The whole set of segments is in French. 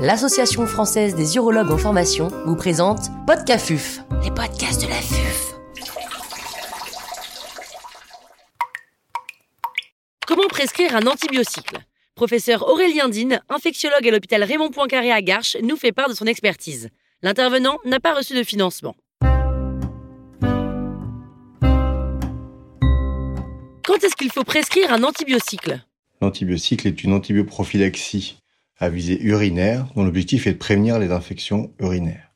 l'Association française des urologues en formation vous présente Podcafuf, les podcasts de la FUF. Comment prescrire un antibiocycle Professeur Aurélien Dine, infectiologue à l'hôpital Raymond Poincaré à Garches, nous fait part de son expertise. L'intervenant n'a pas reçu de financement. Quand est-ce qu'il faut prescrire un antibiocycle L'antibiocycle est une antibioprophylaxie à visée urinaire dont l'objectif est de prévenir les infections urinaires.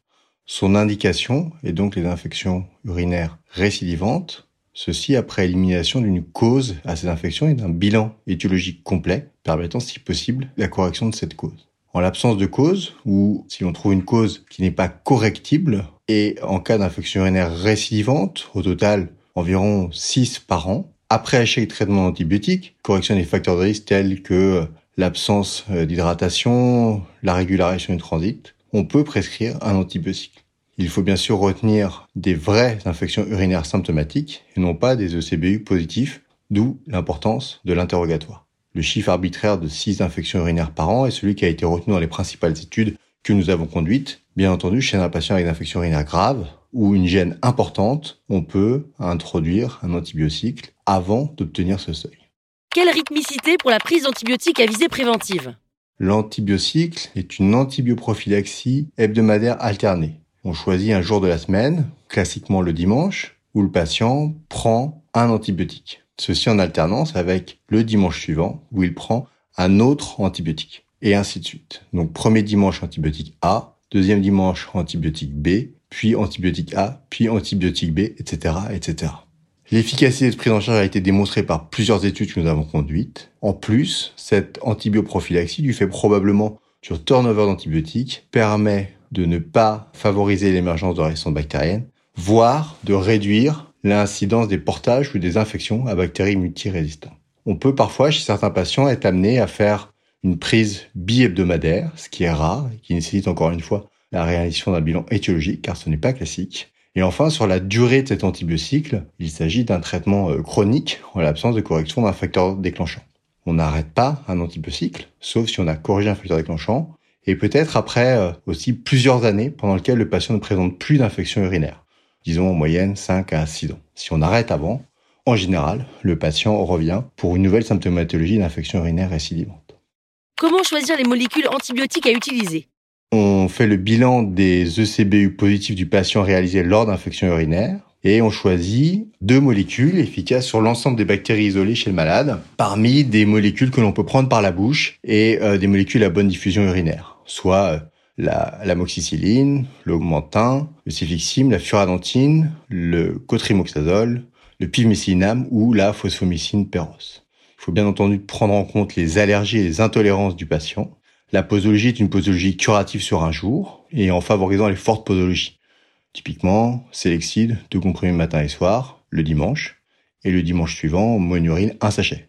Son indication est donc les infections urinaires récidivantes, ceci après élimination d'une cause à ces infections et d'un bilan étiologique complet permettant si possible la correction de cette cause. En l'absence de cause, ou si on trouve une cause qui n'est pas correctible, et en cas d'infection urinaire récidivante, au total environ 6 par an, après échec de traitement antibiotique, correction des facteurs de risque tels que l'absence euh, d'hydratation, la régularisation du transit, on peut prescrire un antibiotique. Il faut bien sûr retenir des vraies infections urinaires symptomatiques et non pas des ECBU positifs, d'où l'importance de l'interrogatoire. Le chiffre arbitraire de 6 infections urinaires par an est celui qui a été retenu dans les principales études que nous avons conduites. Bien entendu, chez un patient avec une infection urinaire grave ou une gêne importante, on peut introduire un antibiocycle avant d'obtenir ce seuil. Quelle rythmicité pour la prise d'antibiotiques à visée préventive L'antibiocycle est une antibioprophylaxie hebdomadaire alternée. On choisit un jour de la semaine, classiquement le dimanche, où le patient prend un antibiotique. Ceci en alternance avec le dimanche suivant, où il prend un autre antibiotique. Et ainsi de suite. Donc premier dimanche antibiotique A, deuxième dimanche antibiotique B, puis antibiotique A, puis antibiotique B, etc., etc. L'efficacité de cette prise en charge a été démontrée par plusieurs études que nous avons conduites. En plus, cette antibioprophylaxie, du fait probablement sur turnover d'antibiotiques, permet de ne pas favoriser l'émergence de résistances bactériennes, voire de réduire l'incidence des portages ou des infections à bactéries multirésistantes. On peut parfois, chez certains patients, être amené à faire une prise bi-hebdomadaire, ce qui est rare et qui nécessite encore une fois la réalisation d'un bilan étiologique, car ce n'est pas classique. Et enfin, sur la durée de cet antibiocycle, il s'agit d'un traitement euh, chronique en l'absence de correction d'un facteur déclenchant. On n'arrête pas un antibiocycle, sauf si on a corrigé un facteur déclenchant, et peut-être après euh, aussi plusieurs années pendant lesquelles le patient ne présente plus d'infection urinaire, disons en moyenne 5 à 6 ans. Si on arrête avant, en général, le patient revient pour une nouvelle symptomatologie d'infection urinaire récidivante. Comment choisir les molécules antibiotiques à utiliser? On fait le bilan des ECBU positifs du patient réalisé lors d'infection urinaire et on choisit deux molécules efficaces sur l'ensemble des bactéries isolées chez le malade, parmi des molécules que l'on peut prendre par la bouche et euh, des molécules à bonne diffusion urinaire, soit euh, la l'amoxicilline, l'augmentin, le cefixime, la furadentine, le cotrimoxazole, le pivmécinam ou la phosphomycine péros. Il faut bien entendu prendre en compte les allergies et les intolérances du patient la posologie est une posologie curative sur un jour et en favorisant les fortes posologies. Typiquement, Selexide, deux comprimés matin et soir, le dimanche, et le dimanche suivant, monurine, un sachet,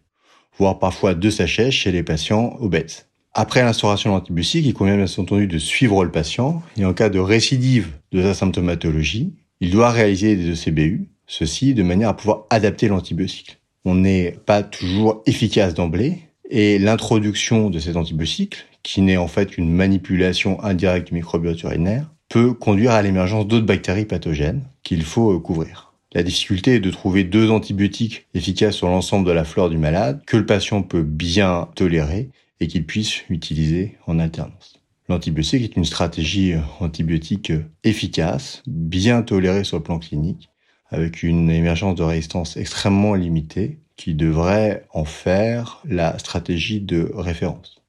voire parfois deux sachets chez les patients obèses. Après l'instauration de l'antibiotique, il convient bien entendu de suivre le patient et en cas de récidive de sa symptomatologie, il doit réaliser des ECBU, ceci de manière à pouvoir adapter l'antibiotique. On n'est pas toujours efficace d'emblée et l'introduction de cet antibiotique, qui n'est en fait qu'une manipulation indirecte du microbiote urinaire, peut conduire à l'émergence d'autres bactéries pathogènes qu'il faut euh, couvrir. La difficulté est de trouver deux antibiotiques efficaces sur l'ensemble de la flore du malade que le patient peut bien tolérer et qu'il puisse utiliser en alternance. L'antibiotique est une stratégie euh, antibiotique euh, efficace, bien tolérée sur le plan clinique, avec une émergence de résistance extrêmement limitée qui devrait en faire la stratégie de référence.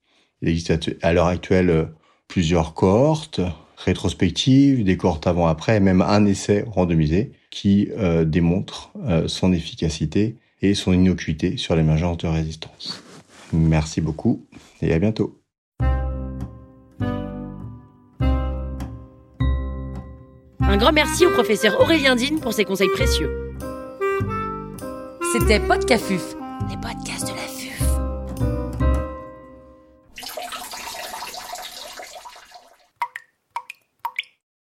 Il existe à l'heure actuelle euh, plusieurs cohortes rétrospectives, des cohortes avant-après, même un essai randomisé qui euh, démontre euh, son efficacité et son innocuité sur l'émergence de résistance. Merci beaucoup et à bientôt. Un grand merci au professeur Aurélien Dine pour ses conseils précieux. C'était Podcafuf, les podcasts de